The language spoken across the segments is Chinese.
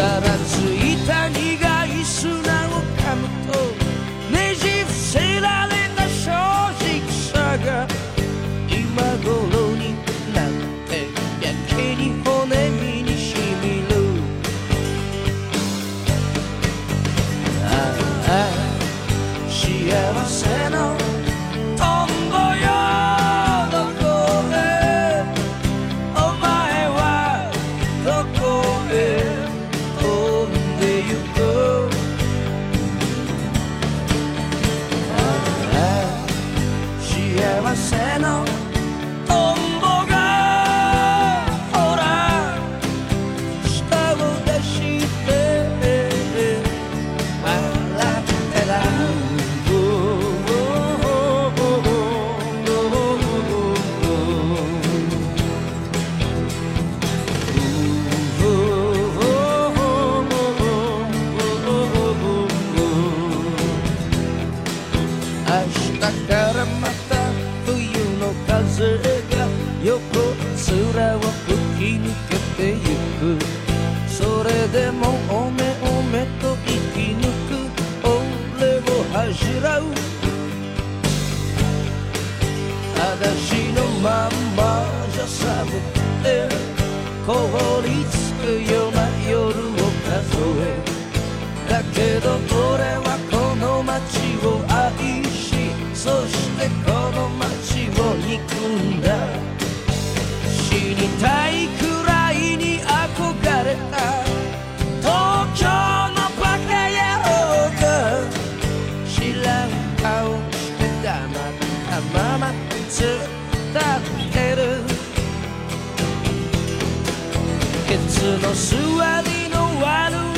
será しろ私のまんまじゃ寒くて凍りつくような夜を数えだけど俺はこの街を愛しそしてこの街を憎んだ死にたいかの座りの悪い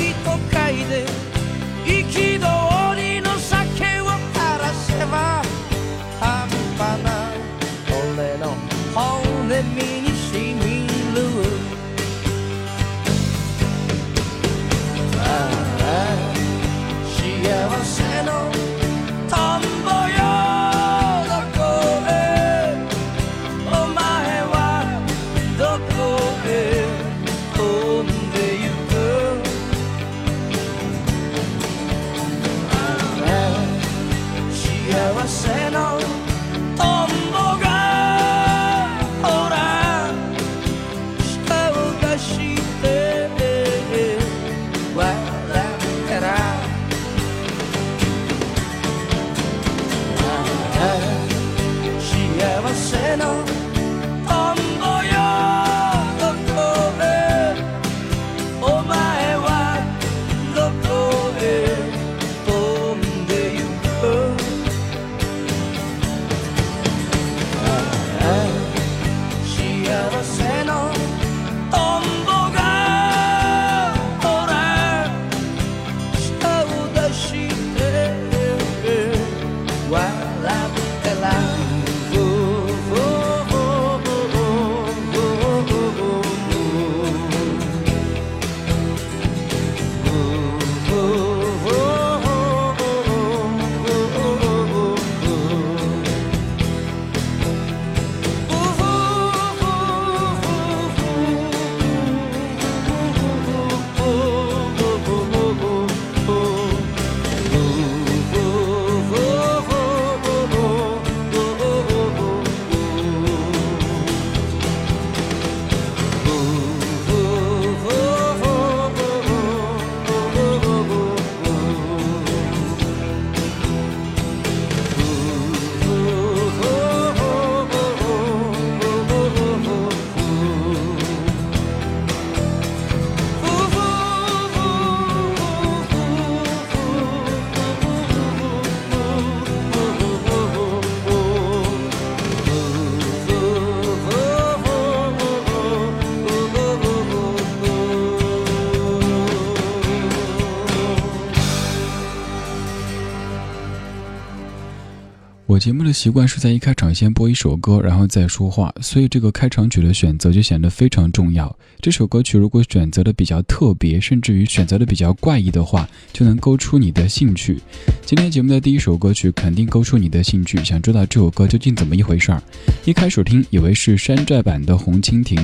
节目的习惯是在一开场先播一首歌，然后再说话，所以这个开场曲的选择就显得非常重要。这首歌曲如果选择的比较特别，甚至于选择的比较怪异的话，就能勾出你的兴趣。今天节目的第一首歌曲肯定勾出你的兴趣，想知道这首歌究竟怎么一回事儿。一开始听以为是山寨版的《红蜻蜓》，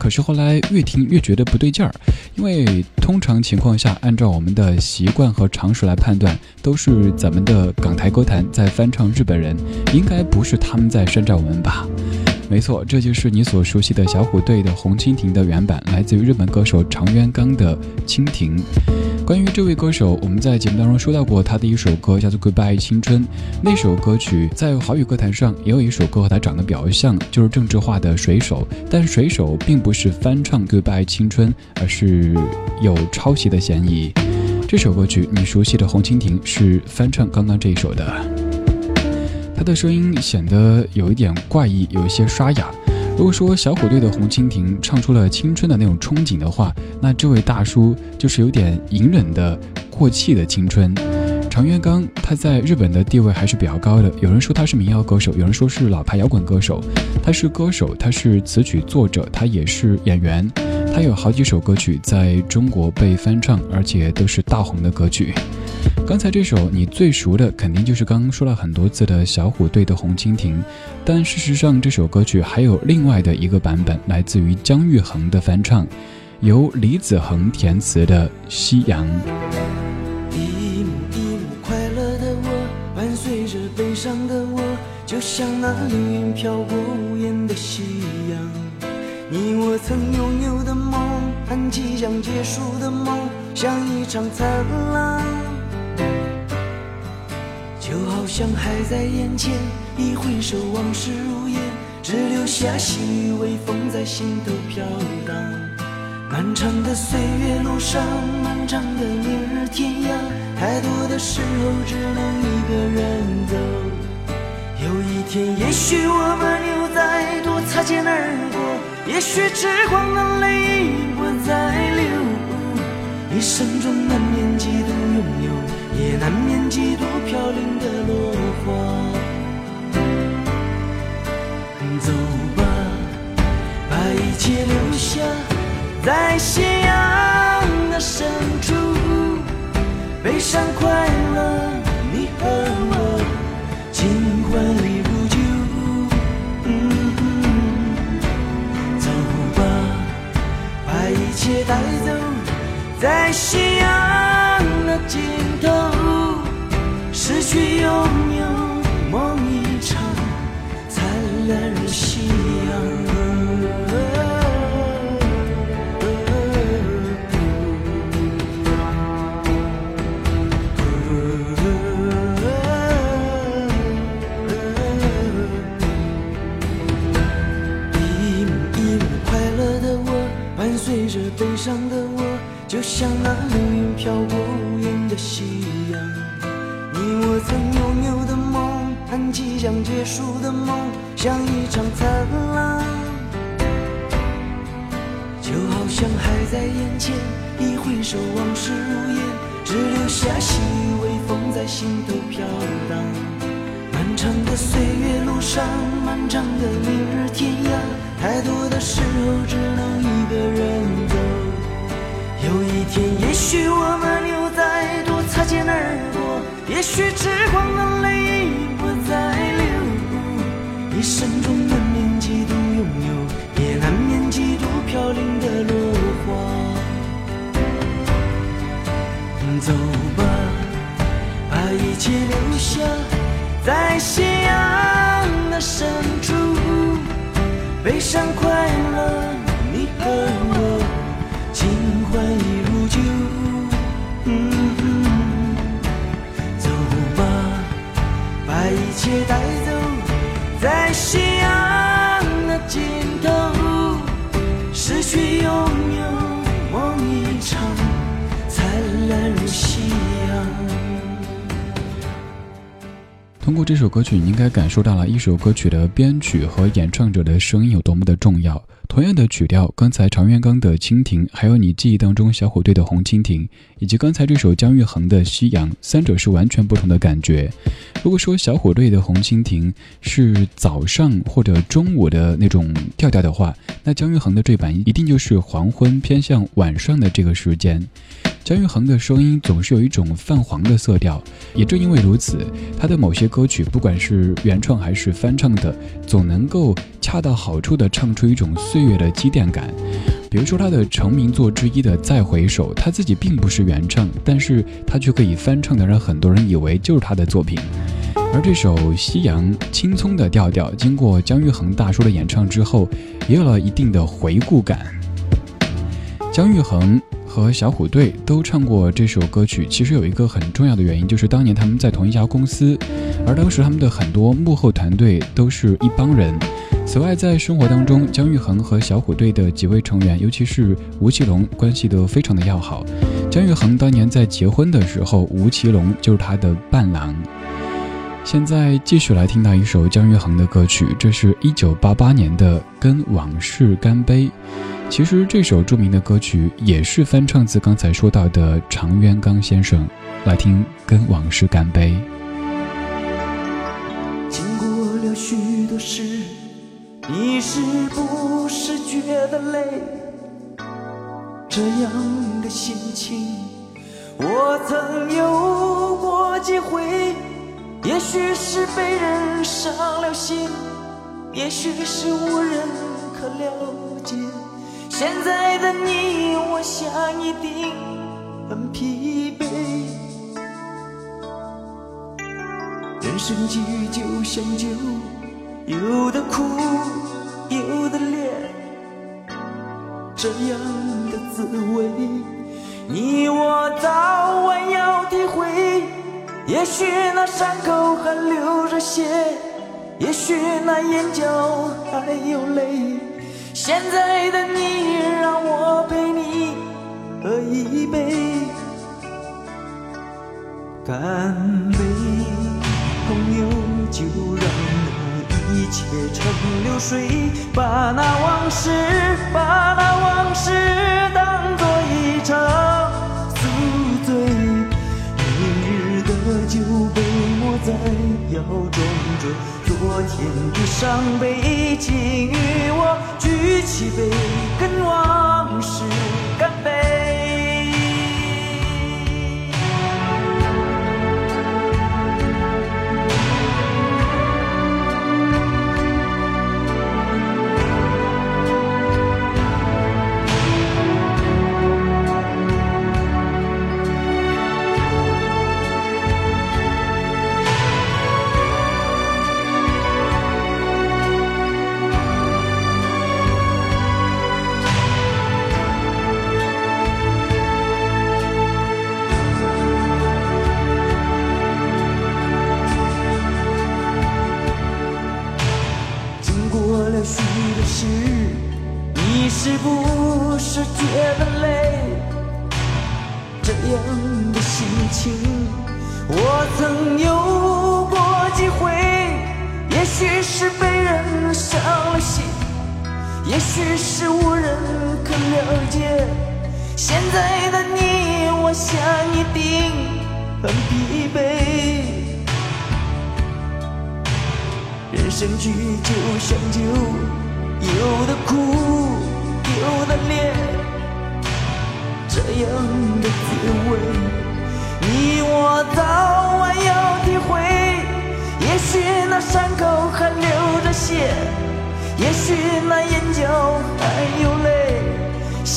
可是后来越听越觉得不对劲儿，因为通常情况下，按照我们的习惯和常识来判断，都是咱们的港台歌坛在翻唱日本人。应该不是他们在山寨我们吧？没错，这就是你所熟悉的小虎队的《红蜻蜓》的原版，来自于日本歌手长渊刚的《蜻蜓》。关于这位歌手，我们在节目当中说到过他的一首歌叫做《Goodbye 青春》，那首歌曲在华语歌坛上也有一首歌和他长得比较像，就是郑智化的《水手》，但《水手》并不是翻唱《Goodbye 青春》，而是有抄袭的嫌疑。这首歌曲你熟悉的《红蜻蜓》是翻唱刚刚这一首的。他的声音显得有一点怪异，有一些沙哑。如果说小虎队的《红蜻蜓》唱出了青春的那种憧憬的话，那这位大叔就是有点隐忍的过气的青春。长渊刚他在日本的地位还是比较高的，有人说他是民谣歌手，有人说是老牌摇滚歌手。他是歌手，他是词曲作者，他也是演员。他有好几首歌曲在中国被翻唱，而且都是大红的歌曲。刚才这首你最熟的，肯定就是刚刚说了很多次的小虎队的《红蜻蜓》，但事实上这首歌曲还有另外的一个版本，来自于姜育恒的翻唱，由李子恒填词的《夕阳》。一幕一幕快乐的我，伴随着悲伤的我，就像那流云飘过无言的夕阳。你我曾拥有的梦，很即将结束的梦，像一场灿烂。就好像还在眼前，一回首往事如烟，只留下细雨微风在心头飘荡。漫长的岁月路上，漫长的明日天涯，太多的时候只能一个人走。有一天，也许我们又再度擦肩而过，也许时光的泪已不再流。一生中难免几度拥有。也难免几度飘零的落花。走吧，把一切留下，在夕阳的深处。悲伤、快乐，你和我，情欢离不休。嗯嗯。走吧，把一切带走，在夕阳。尽头，失去拥有，梦一场，灿烂如夕阳。一幕一幕，快乐的我，伴随着悲伤的我，就像那流云飘过。夕阳，你我曾拥有的梦，很即将结束的梦，像一场灿烂。就好像还在眼前，一挥手，往事如烟，只留下细微风在心头飘荡。漫长的岁月路上，漫长的明日天涯，太多的时候只能一个人走。有一天，也许我们。擦肩而过，也许痴狂的泪已不再流。一生中难免几度拥有，也难免几度飘零的落花。走吧，把一切留下，在夕阳的深处。悲伤、快乐，你和我。被带走在夕阳的尽头失去拥有梦一场灿烂如夕阳通过这首歌曲你应该感受到了一首歌曲的编曲和演唱者的声音有多么的重要同样的曲调，刚才常元刚的《蜻蜓》，还有你记忆当中小虎队的《红蜻蜓》，以及刚才这首姜育恒的《夕阳》，三者是完全不同的感觉。如果说小虎队的《红蜻蜓》是早上或者中午的那种调调的话，那姜育恒的这版一定就是黄昏偏向晚上的这个时间。姜育恒的声音总是有一种泛黄的色调，也正因为如此，他的某些歌曲，不管是原创还是翻唱的，总能够恰到好处地唱出一种。岁月的积淀感，比如说他的成名作之一的《再回首》，他自己并不是原唱，但是他却可以翻唱的让很多人以为就是他的作品。而这首《夕阳青葱》的调调，经过姜育恒大叔的演唱之后，也有了一定的回顾感。姜育恒和小虎队都唱过这首歌曲，其实有一个很重要的原因，就是当年他们在同一家公司，而当时他们的很多幕后团队都是一帮人。此外，在生活当中，姜育恒和小虎队的几位成员，尤其是吴奇隆，关系都非常的要好。姜育恒当年在结婚的时候，吴奇隆就是他的伴郎。现在继续来听到一首姜育恒的歌曲，这是一九八八年的《跟往事干杯》。其实这首著名的歌曲也是翻唱自刚才说到的常渊刚先生。来听《跟往事干杯》。经过了许你是不是觉得累？这样的心情，我曾有过几回。也许是被人伤了心，也许是无人可了解。现在的你，我想一定很疲惫。人生际遇就像酒。有的苦，有的烈，这样的滋味，你我早晚要体会。也许那伤口还流着血，也许那眼角还有泪。现在的你，让我陪你喝一杯，干杯，朋友，就让。一切成流水，把那往事，把那往事当作一场宿醉。明日的酒杯莫再摇，中，着昨天的伤悲，请与我举起杯，跟往事。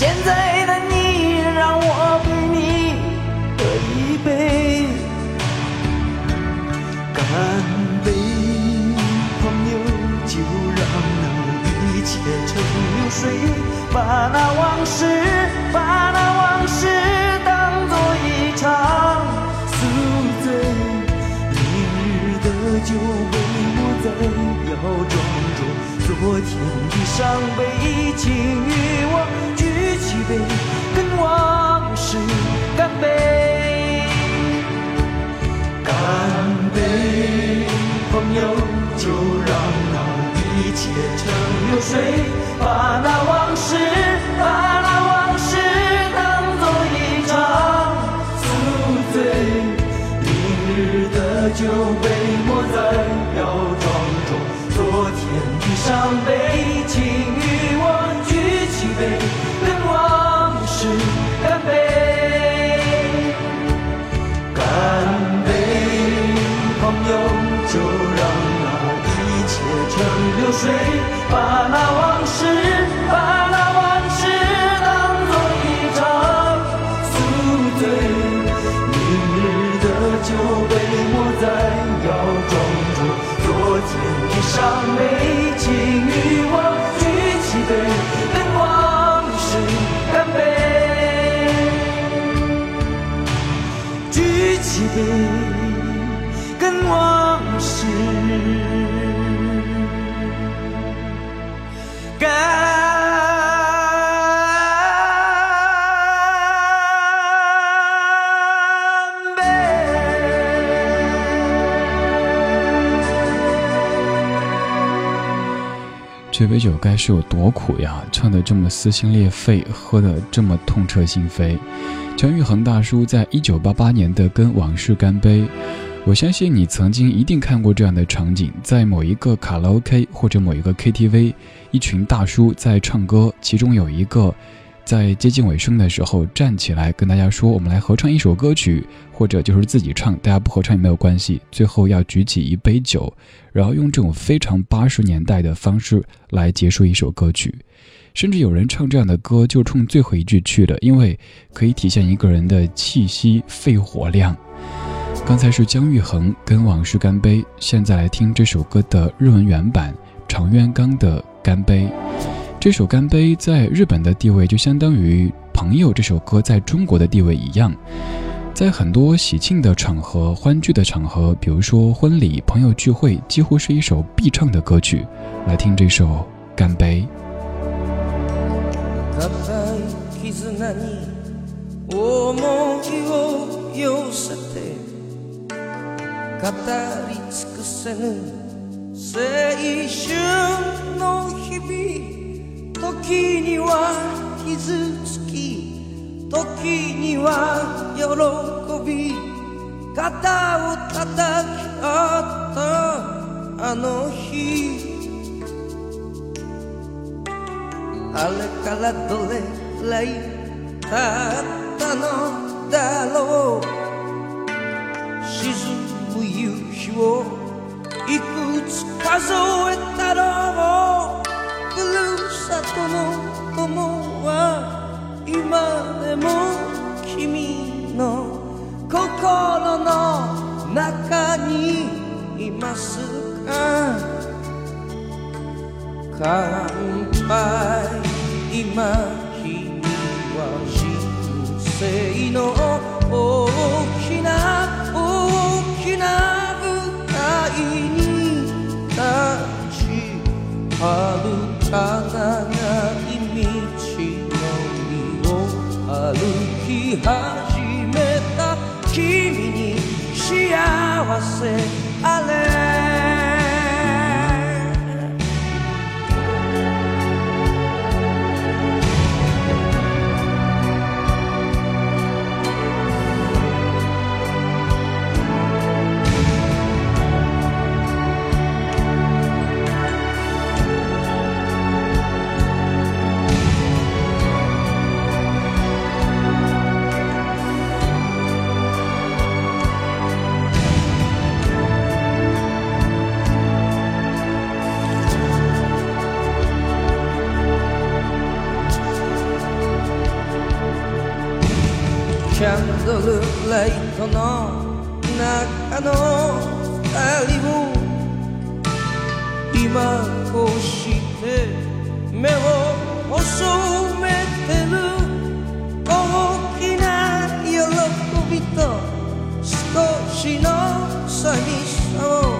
现在的你，让我为你喝一杯，干杯，朋友，就让那一切成流水，把那往事，把那往事当作一场宿醉，明日的酒杯我再要装着昨天的伤悲请与我。干杯，跟往事干杯！干杯，朋友，就让那一切成流水，把那往事，把那往事当作一场宿醉。明日的酒杯莫再摇装中，昨天的伤悲，请与我举起杯。是干杯，干杯，朋友！就让那一切成流水，把那往事，把那往事当做一场宿醉。明日的酒杯，我再要装着昨天的伤悲。今夜。杯酒该是有多苦呀！唱得这么撕心裂肺，喝得这么痛彻心扉。姜育恒大叔在一九八八年的《跟往事干杯》，我相信你曾经一定看过这样的场景：在某一个卡拉 OK 或者某一个 KTV，一群大叔在唱歌，其中有一个。在接近尾声的时候，站起来跟大家说：“我们来合唱一首歌曲，或者就是自己唱，大家不合唱也没有关系。”最后要举起一杯酒，然后用这种非常八十年代的方式来结束一首歌曲。甚至有人唱这样的歌，就冲最后一句去了，因为可以体现一个人的气息、肺活量。刚才是姜育恒跟往事干杯，现在来听这首歌的日文原版，长渊刚的《干杯》。这首《干杯》在日本的地位就相当于《朋友》这首歌在中国的地位一样，在很多喜庆的场合、欢聚的场合，比如说婚礼、朋友聚会，几乎是一首必唱的歌曲。来听这首《干杯》。固い絆に思いを寄せて語り尽くせぬ青春の日々 時には傷つき時には喜び肩を叩き合ったあの日あれからどれくらい経ったのだろう沈む夕日をいくつ数えたろうふるさとの友は今でも君の心の中にいますか乾杯今君は人生の大きな I said ライトの中の二人を今こうして目を細めてる大きな喜びと少しの寂しさを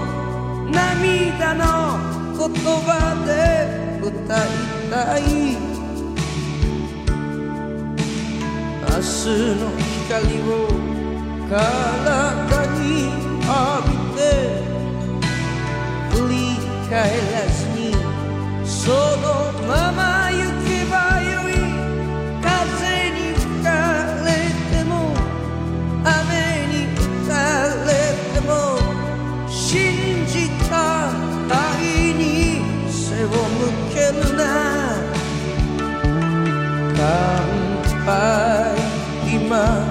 涙の言葉で歌いたい明日の光を中に浴びて振り返らずにそのまま行けばよい風に吹かれても雨に打たれても信じた愛に背を向けるな乾杯今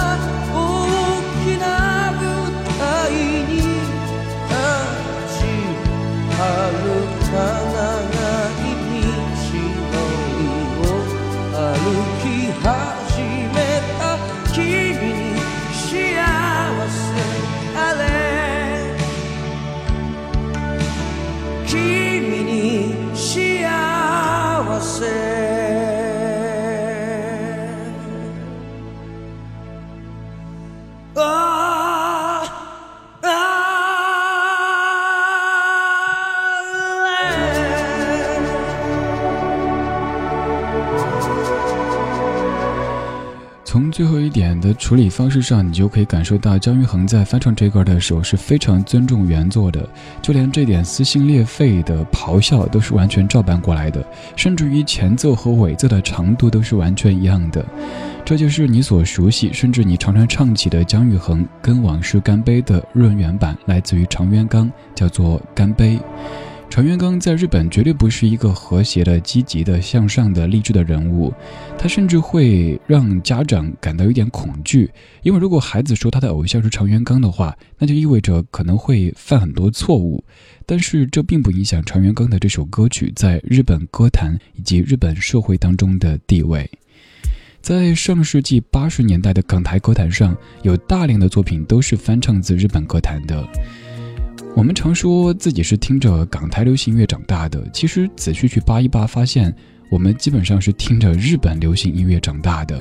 处理方式上，你就可以感受到姜育恒在翻唱这一的时候是非常尊重原作的，就连这点撕心裂肺的咆哮都是完全照搬过来的，甚至于前奏和尾奏的长度都是完全一样的。这就是你所熟悉，甚至你常常唱起的姜育恒跟往事干杯的润原版，来自于长元刚，叫做干杯。长元刚在日本绝对不是一个和谐的、积极的、向上的、励志的人物，他甚至会让家长感到有点恐惧，因为如果孩子说他的偶像是长元刚的话，那就意味着可能会犯很多错误。但是这并不影响长元刚的这首歌曲在日本歌坛以及日本社会当中的地位。在上世纪八十年代的港台歌坛上，有大量的作品都是翻唱自日本歌坛的。我们常说自己是听着港台流行音乐长大的，其实仔细去扒一扒，发现我们基本上是听着日本流行音乐长大的。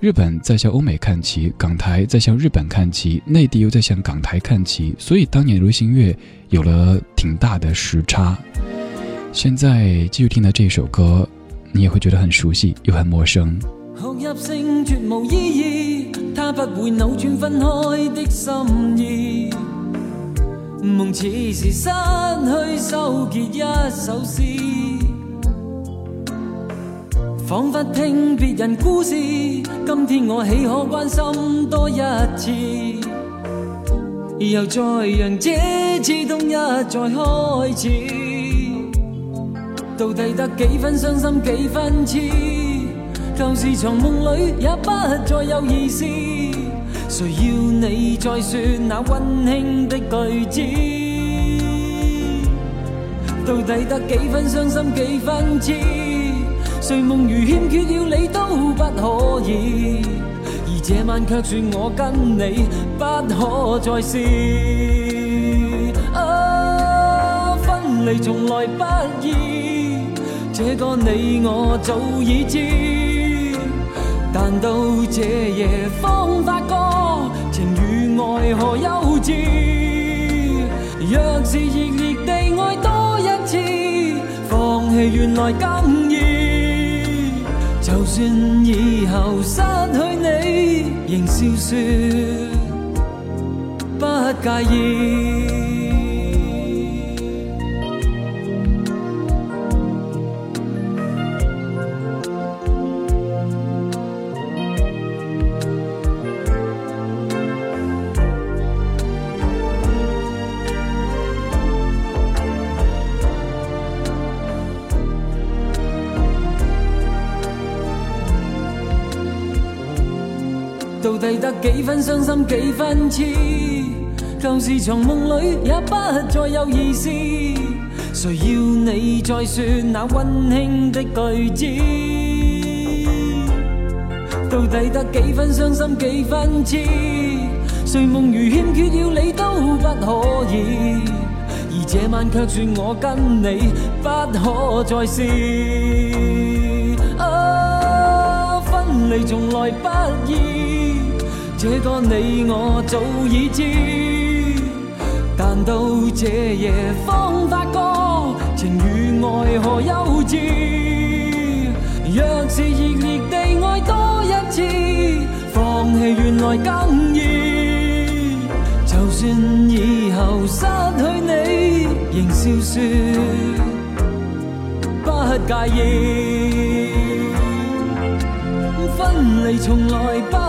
日本在向欧美看齐，港台在向日本看齐，内地又在向港台看齐，所以当年流行乐有了挺大的时差。现在继续听的这首歌，你也会觉得很熟悉又很陌生。梦似是失去收结一首诗，仿佛听别人故事。今天我岂可关心多一次？又再让这刺痛一再开始。到底得几分伤心，几分痴？旧事长梦里，也不再有意思。谁要你再说那温馨的句子？到底得几分伤心，几分痴？睡梦如欠缺了你都不可以，而这晚却说我跟你不可再试。啊，分离从来不易，这个你我早已知。但到这夜方发觉，情与爱何幼稚。若是热烈地爱多一次，放弃原来更易。就算以后失去你，仍笑说不介意。到底得几分伤心，几分痴？旧事长梦里也不再有意思。谁要你再说那温馨的句子？到底得几分伤心，几分痴？睡梦如欠缺了你都不可以。而这晚却说我跟你不可再试。啊，分离从来不易。这个你我早已知，但到这夜方发觉情与爱何休止。若是热烈地爱多一次，放弃原来更易。就算以后失去你，仍笑说不介意，分离从来不。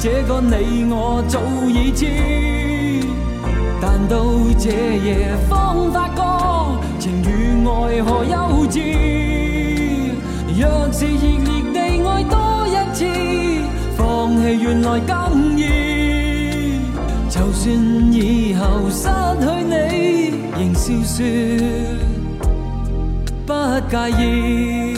这个你我早已知，但到这夜方发觉情与爱何幼稚。若是热烈地爱多一次，放弃原来更易。就算以后失去你，仍笑说不介意。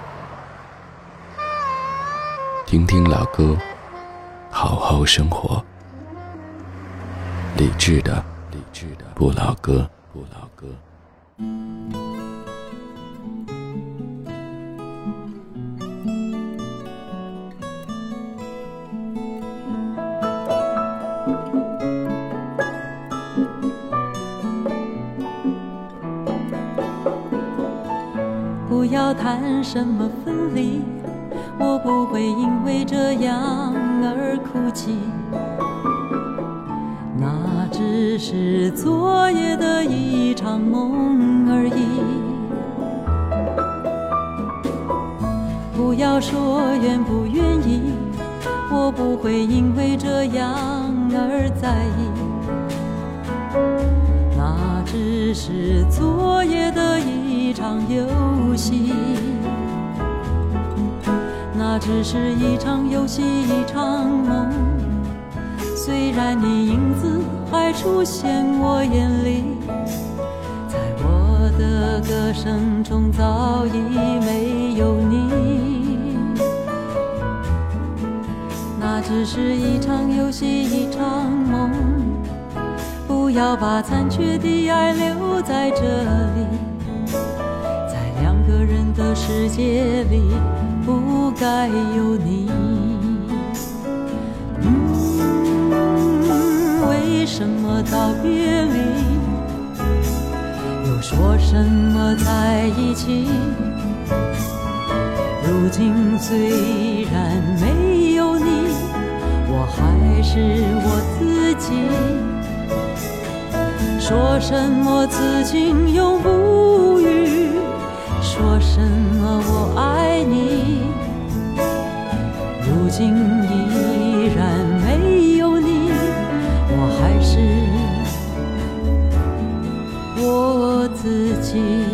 听听老歌，好好生活，理智的，理智的不老歌，不要谈什么分离。我不会因为这样而哭泣，那只是昨夜的一场梦而已。不要说愿不愿意，我不会因为这样而在意，那只是昨夜的一场游戏。那只是一场游戏，一场梦。虽然你影子还出现我眼里，在我的歌声中早已没有你。那只是一场游戏，一场梦。不要把残缺的爱留在这里，在两个人的世界里。不该有你，嗯，为什么道别离，又说什么在一起？如今虽然没有你，我还是我自己。说什么此情永不渝？说什么我爱你？今依然没有你，我还是我自己。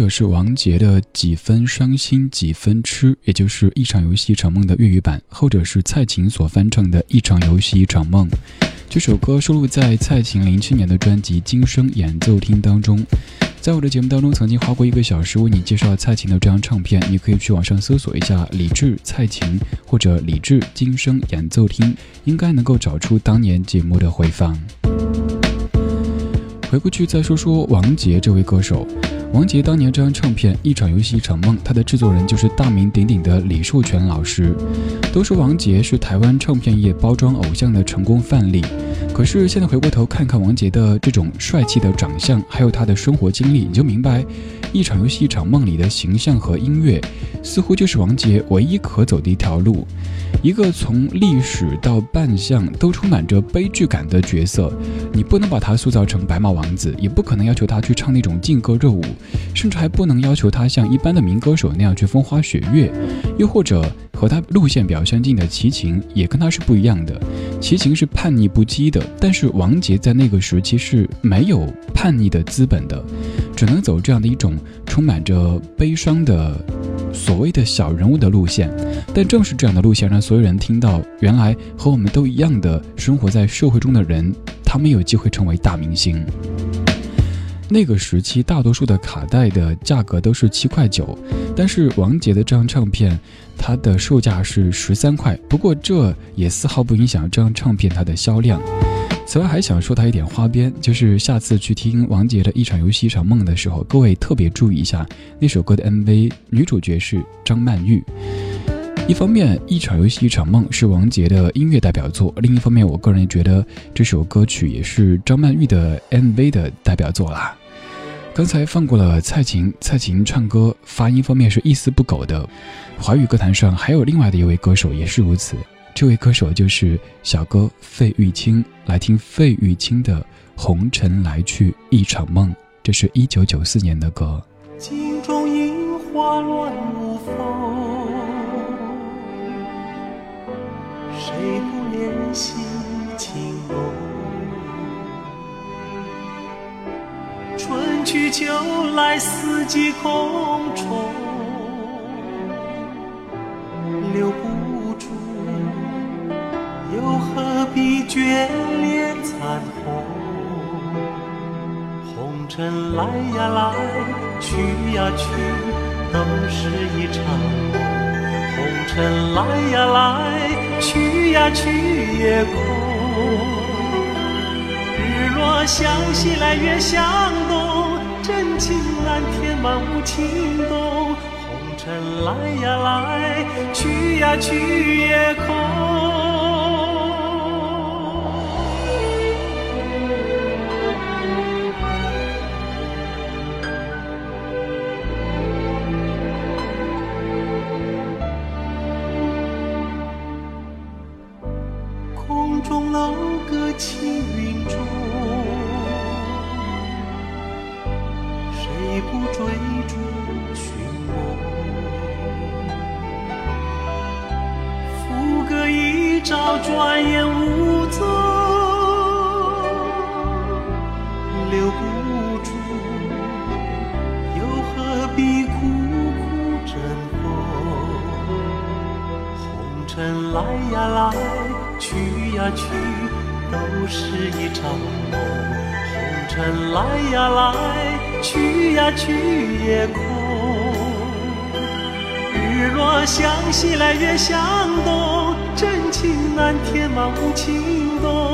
这是王杰的《几分伤心几分痴》，也就是《一场游戏一场梦》的粤语版。后者是蔡琴所翻唱的《一场游戏一场梦》，这首歌收录在蔡琴零七年的专辑《今生演奏厅》当中。在我的节目当中，曾经花过一个小时为你介绍蔡琴的这张唱片，你可以去网上搜索一下李志、蔡琴或者李志《今生演奏厅》，应该能够找出当年节目的回放。回过去，再说说王杰这位歌手。王杰当年这张唱片《一场游戏一场梦》，他的制作人就是大名鼎鼎的李树泉老师。都说王杰是台湾唱片业包装偶像的成功范例，可是现在回过头看看王杰的这种帅气的长相，还有他的生活经历，你就明白。一场游戏，一场梦里的形象和音乐，似乎就是王杰唯一可走的一条路。一个从历史到扮相都充满着悲剧感的角色，你不能把他塑造成白马王子，也不可能要求他去唱那种劲歌热舞，甚至还不能要求他像一般的民歌手那样去风花雪月。又或者和他路线比较相近的齐秦，也跟他是不一样的。齐秦是叛逆不羁的，但是王杰在那个时期是没有叛逆的资本的。只能走这样的一种充满着悲伤的所谓的小人物的路线，但正是这样的路线让所有人听到，原来和我们都一样的生活在社会中的人，他们有机会成为大明星。那个时期，大多数的卡带的价格都是七块九，但是王杰的这张唱片，它的售价是十三块。不过这也丝毫不影响这张唱片它的销量。此外，还想说他一点花边，就是下次去听王杰的《一场游戏一场梦》的时候，各位特别注意一下那首歌的 MV，女主角是张曼玉。一方面，《一场游戏一场梦》是王杰的音乐代表作；另一方面，我个人觉得这首歌曲也是张曼玉的 MV 的代表作啦。刚才放过了蔡琴，蔡琴唱歌发音方面是一丝不苟的。华语歌坛上还有另外的一位歌手也是如此。这位歌手就是小哥费玉清，来听费玉清的《红尘来去一场梦》，这是一九九四年的歌。镜中樱花乱舞风，谁不怜惜情浓？春去秋来，四季空重。尘来呀来，去呀去，都是一场梦。红尘来呀来，去呀去也空。日落向西来，月向东，真情难填满无情洞。红尘来呀来，去呀去也空。不住，又何必苦苦挣脱？红尘来呀来，去呀去，都是一场梦。红尘来呀来，去呀去也空。日落向西来，月向东，真情难填满无情洞。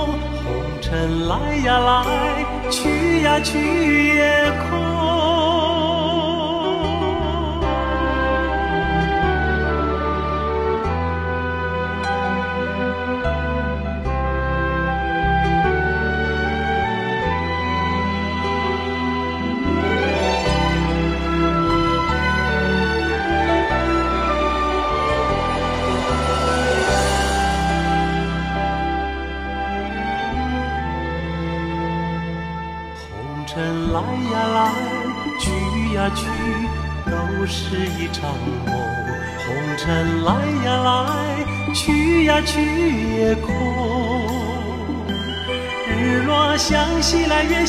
来呀来，去呀去也空。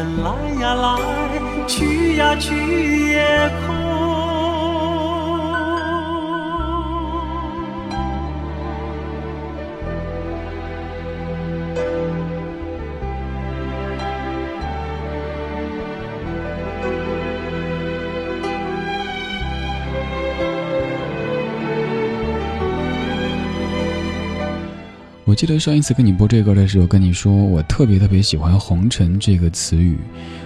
来呀来，去呀去也快。我记得上一次跟你播这歌的时候，跟你说我特别特别喜欢“红尘”这个词语，“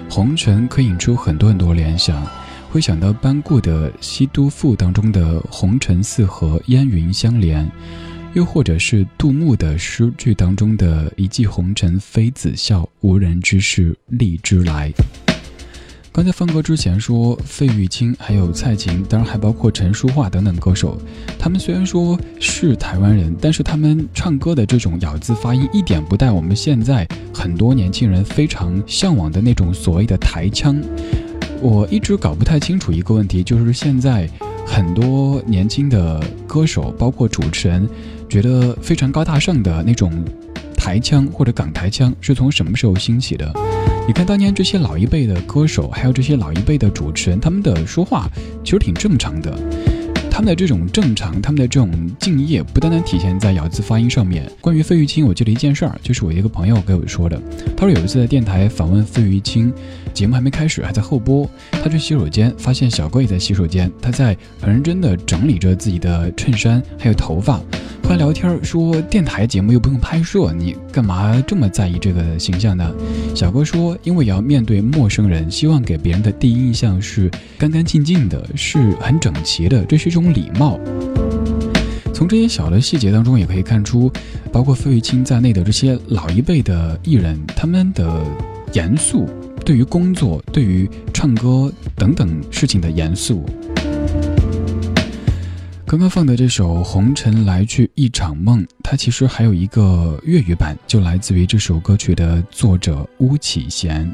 红尘”可以引出很多很多联想，会想到班固的《西都赋》当中的“红尘似和烟云相连”，又或者是杜牧的诗句当中的“一骑红尘妃子笑，无人知是荔枝来”。刚才方哥之前说费玉清还有蔡琴，当然还包括陈淑桦等等歌手，他们虽然说是台湾人，但是他们唱歌的这种咬字发音一点不带我们现在很多年轻人非常向往的那种所谓的台腔。我一直搞不太清楚一个问题，就是现在很多年轻的歌手包括主持人，觉得非常高大上的那种台腔或者港台腔是从什么时候兴起的？你看，当年这些老一辈的歌手，还有这些老一辈的主持人，他们的说话其实挺正常的。他们的这种正常，他们的这种敬业，不单单体现在咬字发音上面。关于费玉清，我记得一件事儿，就是我一个朋友给我说的。他说有一次在电台访问费玉清。节目还没开始，还在后播。他去洗手间，发现小哥也在洗手间。他在很认真地整理着自己的衬衫，还有头发。后来聊天说，电台节目又不用拍摄，你干嘛这么在意这个形象呢？小哥说，因为要面对陌生人，希望给别人的第一印象是干干净净的，是很整齐的，这是一种礼貌。从这些小的细节当中，也可以看出，包括费玉清在内的这些老一辈的艺人，他们的严肃。对于工作、对于唱歌等等事情的严肃。刚刚放的这首《红尘来去一场梦》，它其实还有一个粤语版，就来自于这首歌曲的作者巫启贤。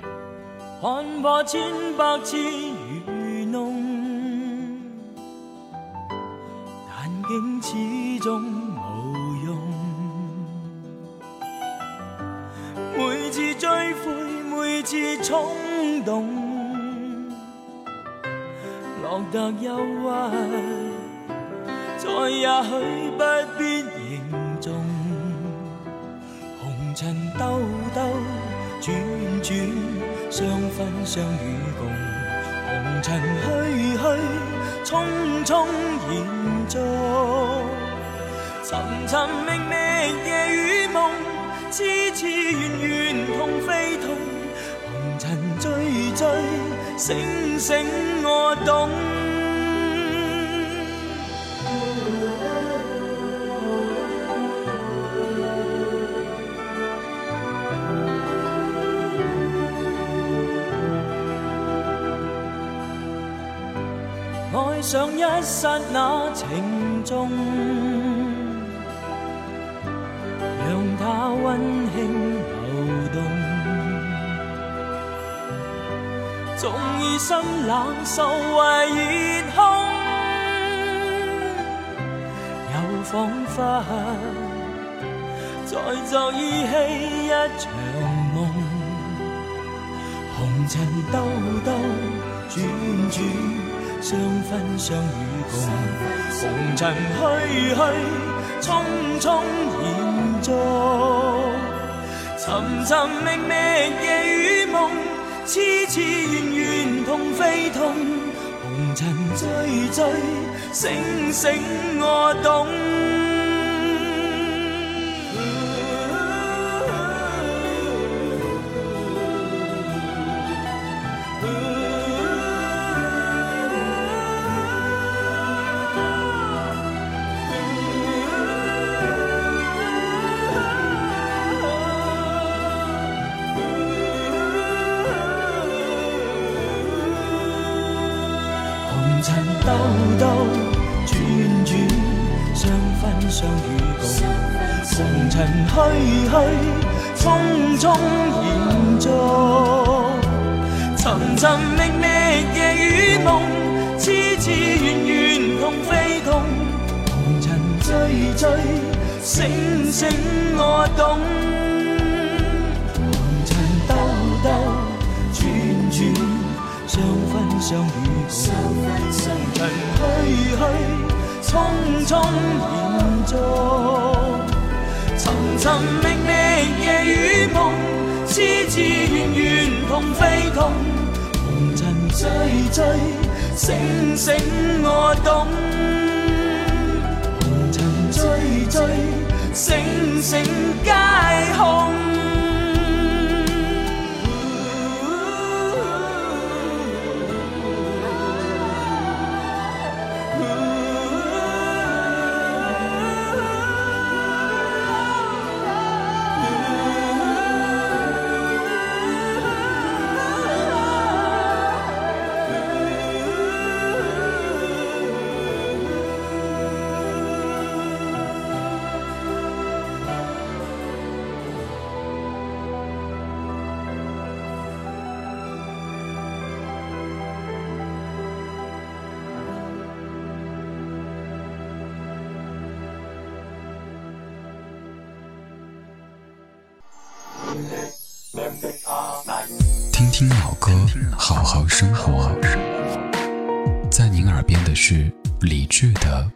看冲动，乐得忧郁，再也许不必凝重。红尘兜兜转转，相分相与共。红尘去去匆匆，延续。沉沉觅觅夜与梦，痴痴怨怨痛非痛。醉醒醒，我懂。爱上一刹那情重。纵已心冷，受怀热空，又仿佛在昨依稀一场梦。红尘兜兜转转，相分相与共。红尘去去匆匆，现踪寻寻觅觅，夜与梦。痴痴怨怨痛非痛，红尘醉醉醒醒我懂。匆匆延續，寻寻觅觅夜與梦，痴痴怨怨痛非痛，红尘醉醉醒醒我懂，红尘醉醉醒醒皆空。理智的。